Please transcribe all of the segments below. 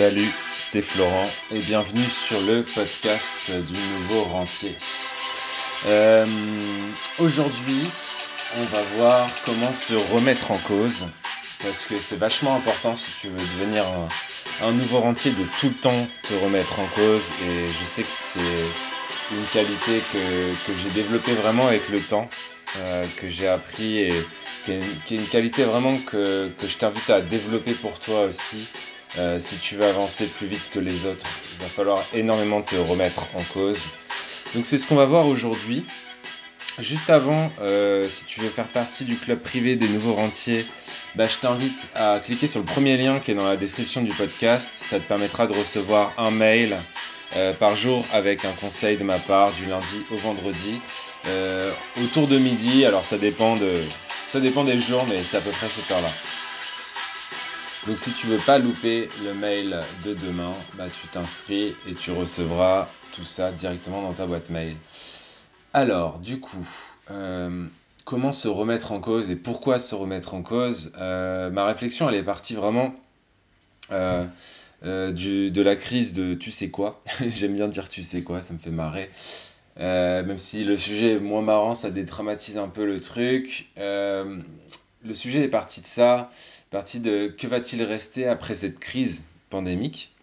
Salut, c'est Florent et bienvenue sur le podcast du nouveau rentier. Euh, aujourd'hui, on va voir comment se remettre en cause parce que c'est vachement important si tu veux devenir un, nouveau rentier de tout le temps te remettre en cause et je sais que c'est une qualité que, j'ai développée vraiment avec le temps, euh, que j'ai appris et qui est, une, qualité vraiment que, que je t'invite à développer pour toi aussi euh, si tu veux avancer plus vite que les autres, il va falloir énormément te remettre en cause. Donc c'est ce qu'on va voir aujourd'hui. Juste avant, euh, si tu veux faire partie du club privé des nouveaux rentiers, bah, je t'invite à cliquer sur le premier lien qui est dans la description du podcast. Ça te permettra de recevoir un mail euh, par jour avec un conseil de ma part du lundi au vendredi autour de midi. Alors ça dépend de, ça dépend des jours, mais c'est à peu près cette heure-là. Donc si tu veux pas louper le mail de demain, bah, tu t'inscris et tu recevras tout ça directement dans ta boîte mail. Alors, du coup, euh, comment se remettre en cause et pourquoi se remettre en cause? Euh, Ma réflexion, elle est partie vraiment euh, de la crise de tu sais quoi? J'aime bien dire tu sais quoi, ça me fait marrer. même si le sujet est moins marrant, ça dédramatise un peu le truc. le sujet est parti de ça partie de que va-t-il rester après cette crise pandémique?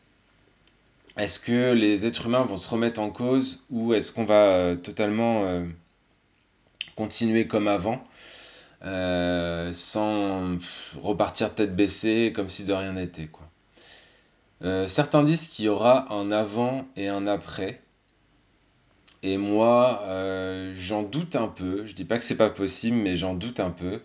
Est-ce que les êtres humains vont se remettre en cause ou est-ce qu'on va euh, totalement euh, continuer comme avant euh, sans repartir tête baissée comme si de rien n'était quoi? certains disent qu'il y aura un avant et un après. Et moi, j'en doute un peu. Je dis pas que c'est pas possible, mais j'en doute un peu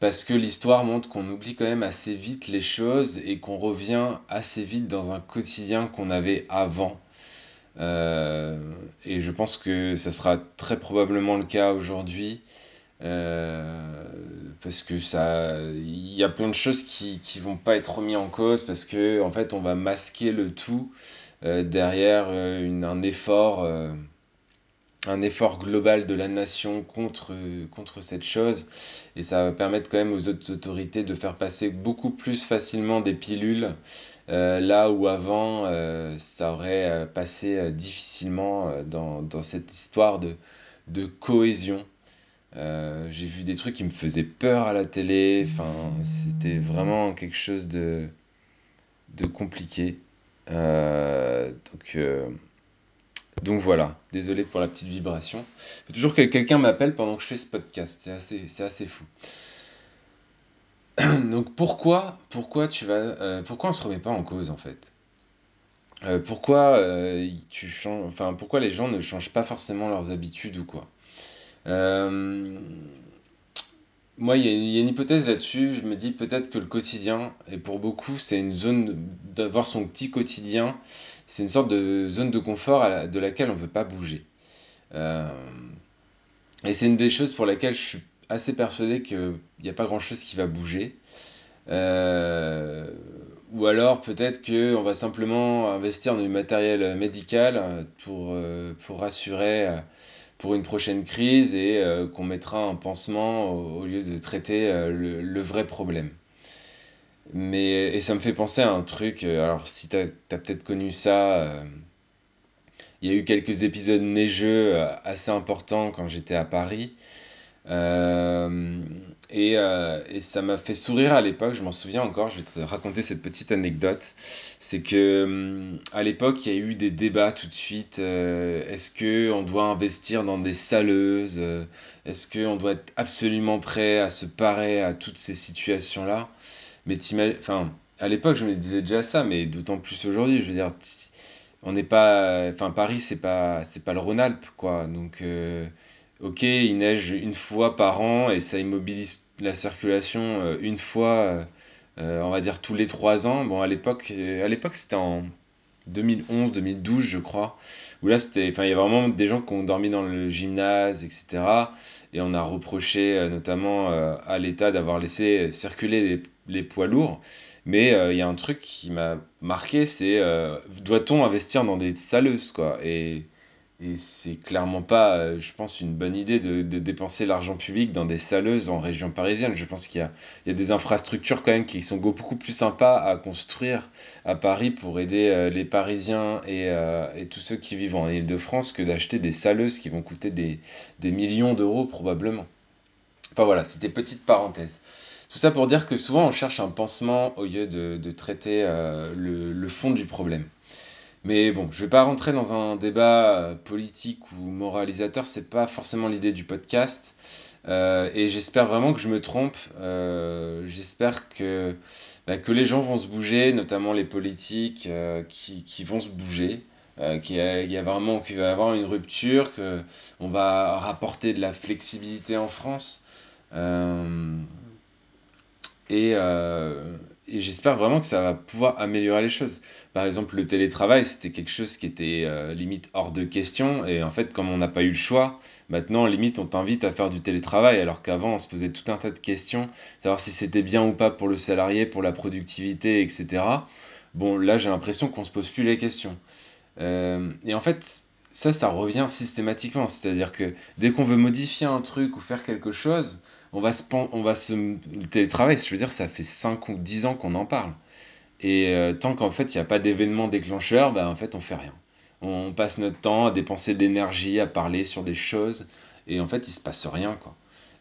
parce que l'histoire montre qu'on oublie quand même assez vite les choses et qu'on revient assez vite dans un quotidien qu'on avait avant. Euh, et je pense que ça sera très probablement le cas aujourd'hui. Euh, parce que ça il y a plein de choses qui qui vont pas être remis en cause parce que en fait on va masquer le tout euh, derrière un effort un effort global de la nation contre, contre cette chose. Et ça va permettre quand même aux autres autorités de faire passer beaucoup plus facilement des pilules, euh, là où avant euh, ça aurait euh, passé difficilement dans, dans, cette histoire de, de cohésion. J'ai vu des trucs qui me faisaient peur à la télé, enfin, c'était vraiment quelque chose de, de compliqué. donc donc voilà, désolé pour la petite vibration. Faut toujours que quelqu'un m'appelle pendant que je fais ce podcast, c'est assez, c'est assez fou. Donc pourquoi, pourquoi tu vas, euh, pourquoi on se remet pas en cause en fait? Euh, Pourquoi euh, enfin pourquoi les gens ne changent pas forcément leurs habitudes ou quoi? Moi, il y, a une hypothèse là-dessus. Je me dis peut-être que le quotidien, et pour beaucoup, c'est une zone d'avoir son petit quotidien, c'est une sorte de zone de confort de laquelle on ne veut pas bouger. Euh, et c'est une des choses pour laquelle je suis assez persuadé qu'il n'y a pas grand-chose qui va bouger. Euh, ou alors peut-être qu'on va simplement investir dans du matériel médical pour, euh, pour rassurer pour une prochaine crise et euh, qu'on mettra un pansement au, lieu de traiter euh, le, vrai problème. Mais, et ça me fait penser à un truc, euh, alors si tu as, peut-être connu ça, il y a eu quelques épisodes neigeux assez importants quand j'étais à Paris. Et, et, ça m'a fait sourire à l'époque, je m'en souviens encore, je vais te raconter cette petite anecdote c'est que hum, à l'époque, il y a eu des débats tout de suite. Euh, est-ce que on doit investir dans des saleuses euh, Est-ce qu'on doit être absolument prêt à se parer à toutes ces situations-là? Mais enfin, à l'époque, je me disais déjà ça, mais d'autant plus aujourd'hui. Je veux dire, on n'est pas, enfin, Paris, c'est pas, pas le Rhône-Alpes, quoi. Donc, euh, ok, il neige une fois par an et ça immobilise la circulation une fois euh, on va dire tous les trois ans. Bon, à l'époque, euh, à l'époque c'était en 2011, 2012, je crois, où là, c'était, enfin, il y a vraiment des gens qui ont dormi dans le gymnase, etc. Et on a reproché euh, notamment à l'État d'avoir laissé circuler les, poids lourds. Mais il y a un truc qui m'a marqué, c'est doit-on investir dans des saleuses, quoi? Et c'est clairement pas, euh, je pense, une bonne idée de, dépenser l'argent public dans des saleuses en région parisienne. Je pense qu'il y, a, des infrastructures quand même qui sont beaucoup plus sympas à construire à Paris pour aider euh, les Parisiens euh, et, tous ceux qui vivent en Ile-de-France que d'acheter des saleuses qui vont coûter des, millions d'euros probablement. Enfin voilà, c'était petite parenthèse. Tout ça pour dire que souvent on cherche un pansement au lieu de, traiter le fond du problème. Mais bon, je vais pas rentrer dans un débat euh, politique ou moralisateur, c'est pas forcément l'idée du podcast. Euh, et j'espère vraiment que je me trompe. Euh, j'espère que, bah, que les gens vont se bouger, notamment les politiques qui, qui, vont se bouger. qu'il y, a vraiment qu'il va y avoir une rupture, qu'on va rapporter de la flexibilité en France. et, et j'espère vraiment que ça va pouvoir améliorer les choses. Par exemple, le télétravail, c'était quelque chose qui était euh, limite hors de question. Et en fait, comme on n'a pas eu le choix, maintenant, limite, on t'invite à faire du télétravail. Alors qu'avant, on se posait tout un tas de questions, savoir si c'était bien ou pas pour le salarié, pour la productivité, etc. Bon, là, j'ai l'impression qu'on se pose plus les questions. Euh, et en fait, ça, ça revient systématiquement. C'est-à-dire que dès qu'on veut modifier un truc ou faire quelque chose, on va se, on va se, le télétravail, je veux dire, ça fait 5 ou 10 ans qu'on en parle. Et euh, tant qu'en fait, il n'y a pas d'événement déclencheur, ben, en fait, on fait rien. On passe notre temps à dépenser de l'énergie, à parler sur des choses, et en fait, il se passe rien, quoi.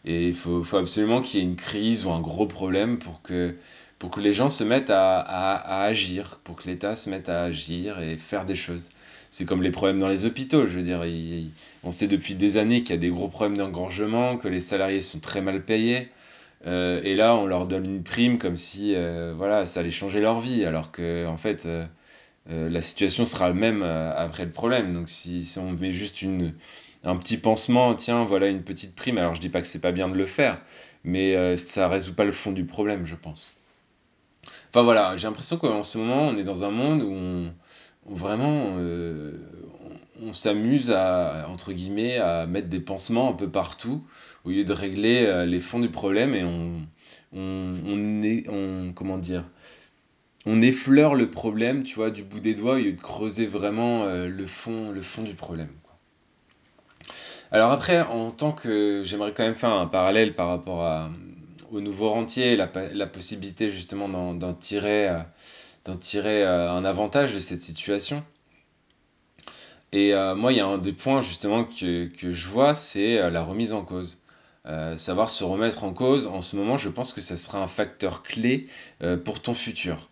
Et il faut, absolument qu'il y ait une crise ou un gros problème pour que, pour que les gens se mettent à, à, à agir, pour que l'État se mette à agir et faire des choses c'est comme les problèmes dans les hôpitaux. Je veux dire, on sait depuis des années qu'il y a des gros problèmes d'engorgement, que les salariés sont très mal payés. Euh, et là, on leur donne une prime comme si euh, voilà, ça allait changer leur vie, alors que en fait, euh, la situation sera la même après le problème. Donc, si, si, on met juste une, un petit pansement, tiens, voilà une petite prime. Alors, je dis pas que c'est pas bien de le faire, mais ça résout pas le fond du problème, je pense. Enfin voilà, j'ai l'impression qu'en ce moment, on est dans un monde où on, vraiment euh, on, s'amuse à mettre des pansements un peu partout au lieu de régler euh, les fonds du problème et on est, comment dire on effleure le problème tu vois du bout des doigts au lieu de creuser vraiment euh, le fond le fond du problème alors après en tant que j'aimerais quand même faire un parallèle par rapport à, au nouveau rentier la, la possibilité justement d'en tirer d'en tirer euh, un avantage de cette situation. Et euh, moi, il y a un des points justement que, je vois, c'est euh, la remise en cause. savoir se remettre en cause, en ce moment, je pense que ça sera un facteur clé pour ton futur.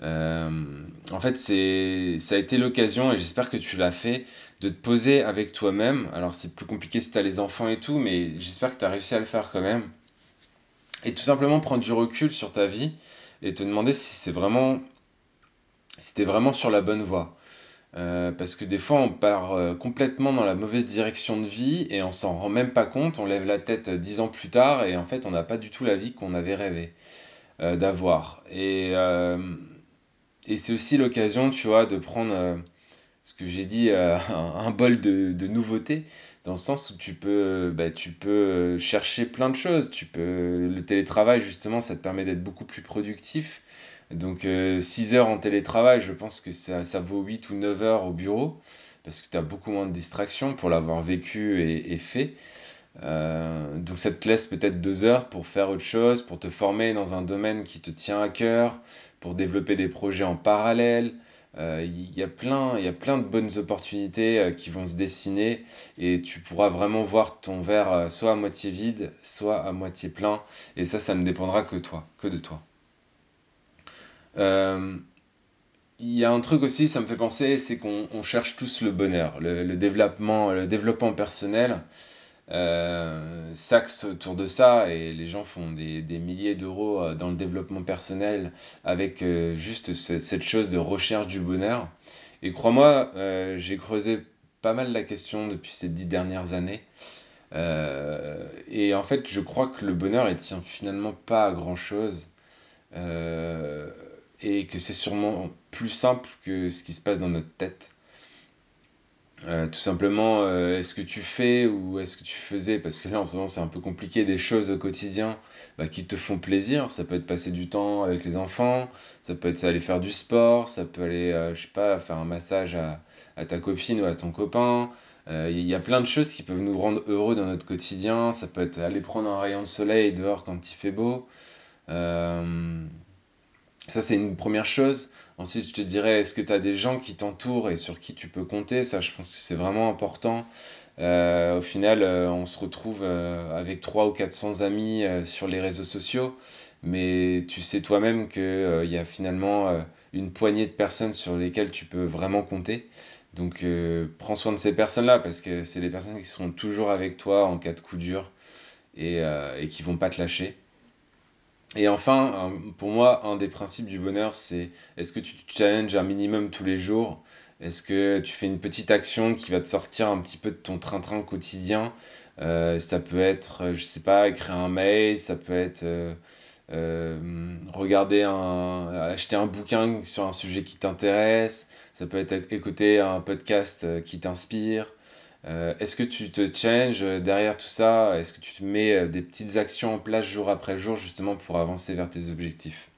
en fait, ça a été l'occasion, et j'espère que tu l'as fait, de te poser avec toi-même. Alors, c'est plus compliqué si tu as les enfants et tout, mais j'espère que tu as réussi à le faire quand même. Et tout simplement prendre du recul sur ta vie et te demander si c'est vraiment si vraiment sur la bonne voie. Euh, parce que des fois, on part euh, complètement dans la mauvaise direction de vie et on s'en rend même pas compte. On lève la tête dix ans plus tard et en fait, on n'a pas du tout la vie qu'on avait rêvé euh, d'avoir. Et, et c'est aussi l'occasion, tu vois, de prendre ce que j'ai dit, un, bol de, de nouveautés dans le sens où tu peux, bah, tu peux chercher plein de choses. Tu peux, le télétravail, justement, ça te permet d'être beaucoup plus productif. Donc 6 euh, heures en télétravail, je pense que ça, ça, vaut 8 ou 9 heures au bureau, parce que tu as beaucoup moins de distractions pour l'avoir vécu et, fait. Euh, donc ça te laisse peut-être 2 heures pour faire autre chose, pour te former dans un domaine qui te tient à cœur, pour développer des projets en parallèle. Euh, il y, a plein, y a plein de bonnes opportunités qui vont se dessiner et tu pourras vraiment voir ton verre soit à moitié vide, soit à moitié plein. Et ça, ça ne dépendra que toi, que de toi. Euh, il y a un truc aussi, ça me fait penser, c'est qu'on cherche tous le bonheur, le, développement, le développement personnel euh, s'axe autour de ça et les gens font des, milliers d'euros euh, dans le développement personnel avec juste cette chose de recherche du bonheur. Et crois-moi, j'ai creusé pas mal la question depuis ces dix dernières années. et en fait, je crois que le bonheur, il tient finalement pas à grand chose et que c'est sûrement plus simple que ce qui se passe dans notre tête. Euh, tout simplement, euh, est-ce que tu fais ou est-ce que tu faisais? Parce que là, en ce moment, c'est un peu compliqué, des choses au quotidien bah, qui te font plaisir. Ça peut être passer du temps avec les enfants, ça peut être aller faire du sport, ça peut aller, euh, je sais pas, faire un massage à, à, ta copine ou à ton copain, Il y a plein de choses qui peuvent nous rendre heureux dans notre quotidien. Ça peut être aller prendre un rayon de soleil dehors quand il fait beau. Ça, c'est une première chose. Ensuite, je te dirais, est-ce que tu as des gens qui t'entourent et sur qui tu peux compter? Ça, je pense que c'est vraiment important. Euh, au final, euh, on se retrouve euh, avec 300 ou 400 amis sur les réseaux sociaux, mais tu sais toi-même qu'il y a finalement une poignée de personnes sur lesquelles tu peux vraiment compter. Donc, prends soin de ces personnes-là parce que c'est les personnes qui seront toujours avec toi en cas de coup dur et, et qui vont pas te lâcher. Et enfin, pour moi, un des principes du bonheur, c'est est-ce que tu te challenges un minimum tous les jours? Est-ce que tu fais une petite action qui va te sortir un petit peu de ton train-train quotidien? Euh, Ça peut être, je sais pas, écrire un mail, ça peut être euh, euh, regarder un, acheter un bouquin sur un sujet qui t'intéresse, ça peut être écouter un podcast qui t'inspire. Euh, est-ce que tu te challenges derrière tout ça? Est-ce que tu te mets euh, des petites actions en place jour après jour justement pour avancer vers tes objectifs?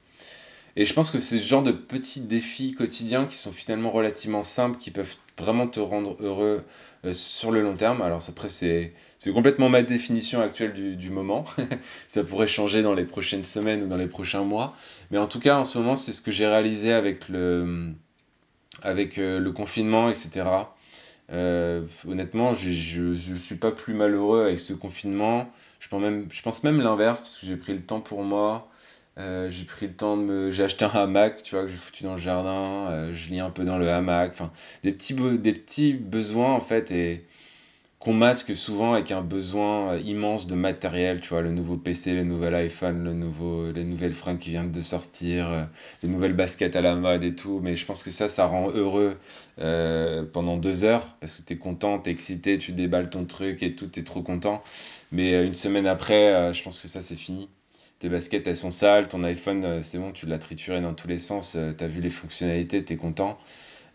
Et je pense que c'est ce genre de petits défis quotidiens qui sont finalement relativement simples, qui peuvent vraiment te rendre heureux euh, sur le long terme. Alors après, c'est complètement ma définition actuelle du, moment. ça pourrait changer dans les prochaines semaines ou dans les prochains mois. Mais en tout cas, en ce moment, c'est ce que j'ai réalisé avec, le confinement, etc. Euh, honnêtement, je ne suis pas plus malheureux avec ce confinement. Je pense même, je pense même l'inverse parce que j'ai pris le temps pour moi. Euh, j'ai pris le temps de me. J'ai acheté un hamac, tu vois, que j'ai foutu dans le jardin. Euh, je lis un peu dans le hamac. Enfin, des petits, des petits besoins en fait. Et qu'on masque souvent avec un besoin euh, immense de matériel, tu vois, le nouveau PC, le nouvel iPhone, le nouveau, les nouvelles fringues qui viennent de sortir, euh, les nouvelles baskets à la mode et tout, mais je pense que ça, ça rend heureux euh, pendant deux heures, parce que tu es content, tu es excité, tu déballes ton truc et tout, tu es trop content, mais une semaine après, je pense que ça, c'est fini. Tes baskets, elles sont sales, ton iPhone, c'est bon, tu l'as trituré dans tous les sens, tu as vu les fonctionnalités, tu es content,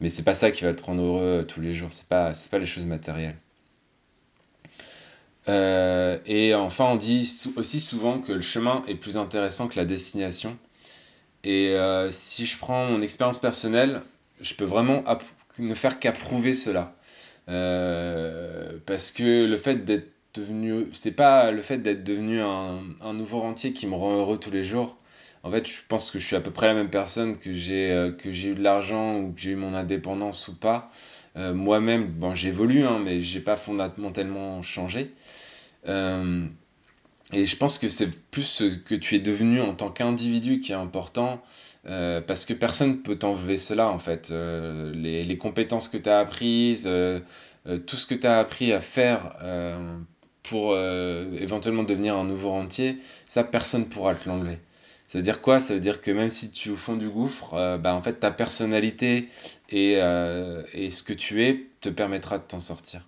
mais c'est pas ça qui va te rendre heureux tous les jours, c'est pas, pas les choses matérielles. Euh, et enfin, on dit aussi souvent que le chemin est plus intéressant que la destination. Et euh, si je prends mon expérience personnelle, je peux vraiment ne faire qu'approuver cela. Euh, parce que le fait d'être devenu, c'est pas le fait d'être devenu un, un, nouveau rentier qui me rend heureux tous les jours. En fait, je pense que je suis à peu près la même personne que j'ai que j'ai eu de l'argent ou que j'ai eu mon indépendance ou pas. Moi-même, bon, j'évolue, hein, mais j'ai pas fondamentalement changé. Euh, et je pense que c'est plus ce que tu es devenu en tant qu'individu qui est important, euh, parce que personne ne peut t'enlever cela en fait. Euh, les, les, compétences que tu as apprises, tout ce que tu as appris à faire pour éventuellement devenir un nouveau rentier, ça personne ne pourra te l'enlever. Ça veut dire quoi? Ça veut dire que même si tu es au fond du gouffre, bah, en fait ta personnalité et, et ce que tu es te permettra de t'en sortir.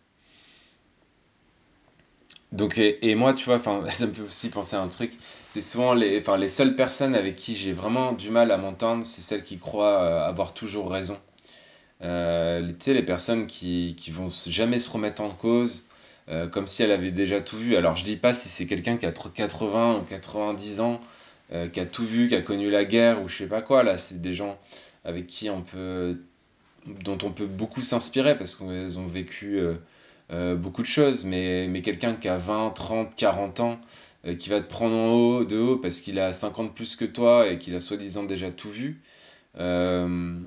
Donc, et, moi, tu vois, ça me fait aussi penser à un truc. C'est souvent les, les seules personnes avec qui j'ai vraiment du mal à m'entendre, c'est celles qui croient euh, avoir toujours raison. Euh, tu sais, les personnes qui, qui vont jamais se remettre en cause, euh, comme si elles avaient déjà tout vu. Alors, je dis pas si c'est quelqu'un qui a 80 ou 90 ans, qui a tout vu, qui a connu la guerre ou je sais pas quoi. Là, c'est des gens avec qui on peut, dont on peut beaucoup s'inspirer parce qu'ils ont vécu euh, beaucoup de choses, mais, mais quelqu'un qui a 20, 30, 40 ans, euh, qui va te prendre en haut, de haut parce qu'il a 50 plus que toi et qu'il a soi-disant déjà tout vu, euh,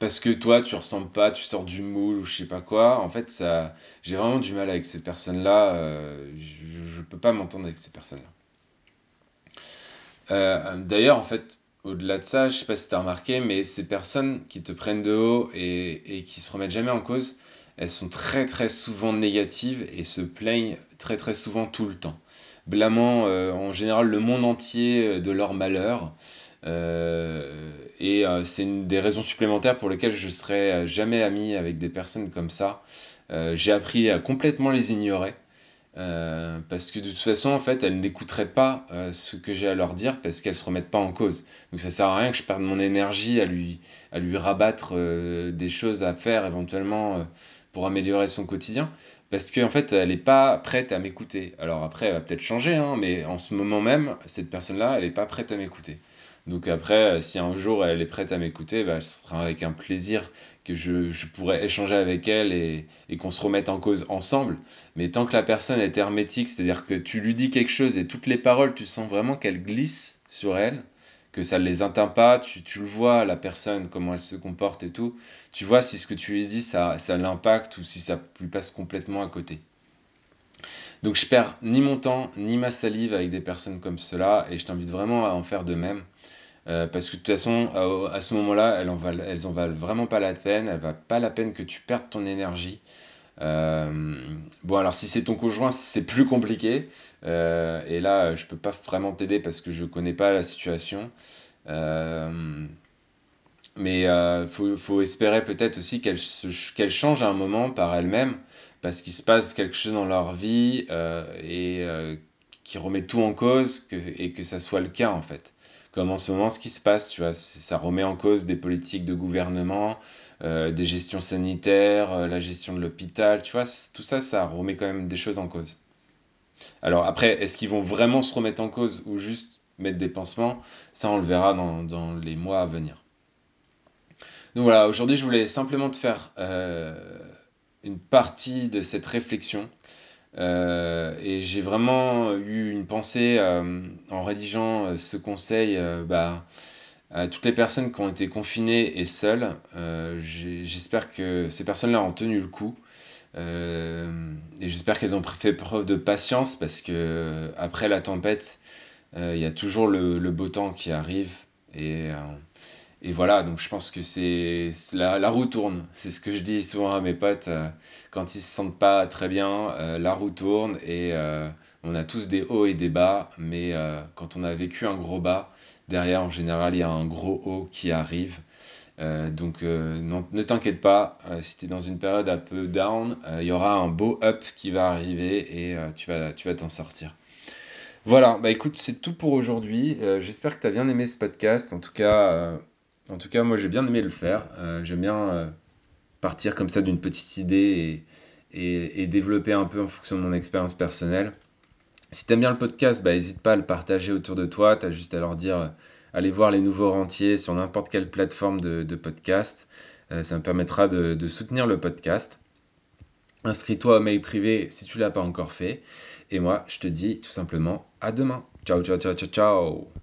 parce que toi tu ressembles pas, tu sors du moule ou je sais pas quoi, en fait ça, j'ai vraiment du mal avec ces personnes-là, je, ne peux pas m'entendre avec ces personnes-là. D'ailleurs, en fait, au-delà de ça, je sais pas si tu as remarqué, mais ces personnes qui te prennent de haut et, et qui se remettent jamais en cause, elles sont très très souvent négatives et se plaignent très très souvent tout le temps, blâmant euh, en général le monde entier euh, de leur malheur. Euh, et c'est une des raisons supplémentaires pour lesquelles je serai jamais ami avec des personnes comme ça. J'ai appris à complètement les ignorer. Parce que de toute façon, en fait, elles n'écouteraient pas ce que j'ai à leur dire parce qu'elles se remettent pas en cause. Donc ça sert à rien que je perde mon énergie à lui, à lui rabattre des choses à faire éventuellement pour améliorer son quotidien parce qu'en fait elle n'est pas prête à m'écouter. Alors après elle va peut-être changer, hein, mais en ce moment même cette personne-là elle n'est pas prête à m'écouter. Donc après, si un jour elle est prête à m'écouter, bah, ce sera avec un plaisir que je, je pourrais échanger avec elle et, et qu'on se remette en cause ensemble. Mais tant que la personne est hermétique, c'est-à-dire que tu lui dis quelque chose et toutes les paroles, tu sens vraiment qu'elles glissent sur elle, que ça ne les atteint pas, tu, tu, le vois, la personne, comment elle se comporte et tout, tu vois si ce que tu lui dis, ça, ça l'impacte ou si ça lui passe complètement à côté. Donc je perds ni mon temps, ni ma salive avec des personnes comme cela, et je t'invite vraiment à en faire de même. Euh, parce que de toute façon, à, ce moment-là, elles en, valent, vraiment pas la peine, elles valent pas la peine que tu perdes ton énergie. Euh, bon, alors si c'est ton conjoint, c'est plus compliqué. Euh, et là, je peux pas vraiment t'aider parce que je connais pas la situation. Mais euh, faut, espérer peut-être aussi qu'elle change à un moment par elle-même parce qu'il se passe quelque chose dans leur vie euh, et euh, qui remet tout en cause et que ça soit le cas en fait. Comme en ce moment, ce qui se passe, tu vois, ça remet en cause des politiques de gouvernement, euh, des gestions sanitaires, la gestion de l'hôpital, tu vois, tout ça, ça remet quand même des choses en cause. Alors après, est-ce qu'ils vont vraiment se remettre en cause ou juste mettre des pansements? Ça, on le verra dans, les mois à venir. Donc voilà, aujourd'hui, je voulais simplement te faire une partie de cette réflexion. Euh, et j'ai vraiment eu une pensée euh, en rédigeant euh, ce conseil bah, à toutes les personnes qui ont été confinées et seules. J'espère que ces personnes-là ont tenu le coup. Et j'espère qu'elles ont fait preuve de patience parce que après la tempête, il y a toujours le, le, beau temps qui arrive. Et et voilà, donc je pense que c'est la, roue tourne. C'est ce que je dis souvent à mes potes euh, quand ils se sentent pas très bien. Euh, la roue tourne et euh, on a tous des hauts et des bas, mais quand on a vécu un gros bas, derrière en général il y a un gros haut qui arrive. Donc ne t'inquiète pas, si tu es dans une période un peu down, il y aura un beau up qui va arriver et tu vas tu vas t'en sortir. Voilà, bah écoute, c'est tout pour aujourd'hui. J'espère que tu as bien aimé ce podcast. En tout cas, en tout cas, moi j'ai bien aimé le faire. Euh, J'aime bien euh, partir comme ça d'une petite idée et, développer un peu en fonction de mon expérience personnelle. Si t'aimes bien le podcast, bah, n'hésite pas à le partager autour de toi. Tu as juste à leur dire, euh, allez voir les nouveaux rentiers sur n'importe quelle plateforme de, podcast. Ça me permettra de, de, soutenir le podcast. Inscris-toi au mail privé si tu l'as pas encore fait. Et moi, je te dis tout simplement à demain. Ciao, ciao, ciao, ciao, ciao.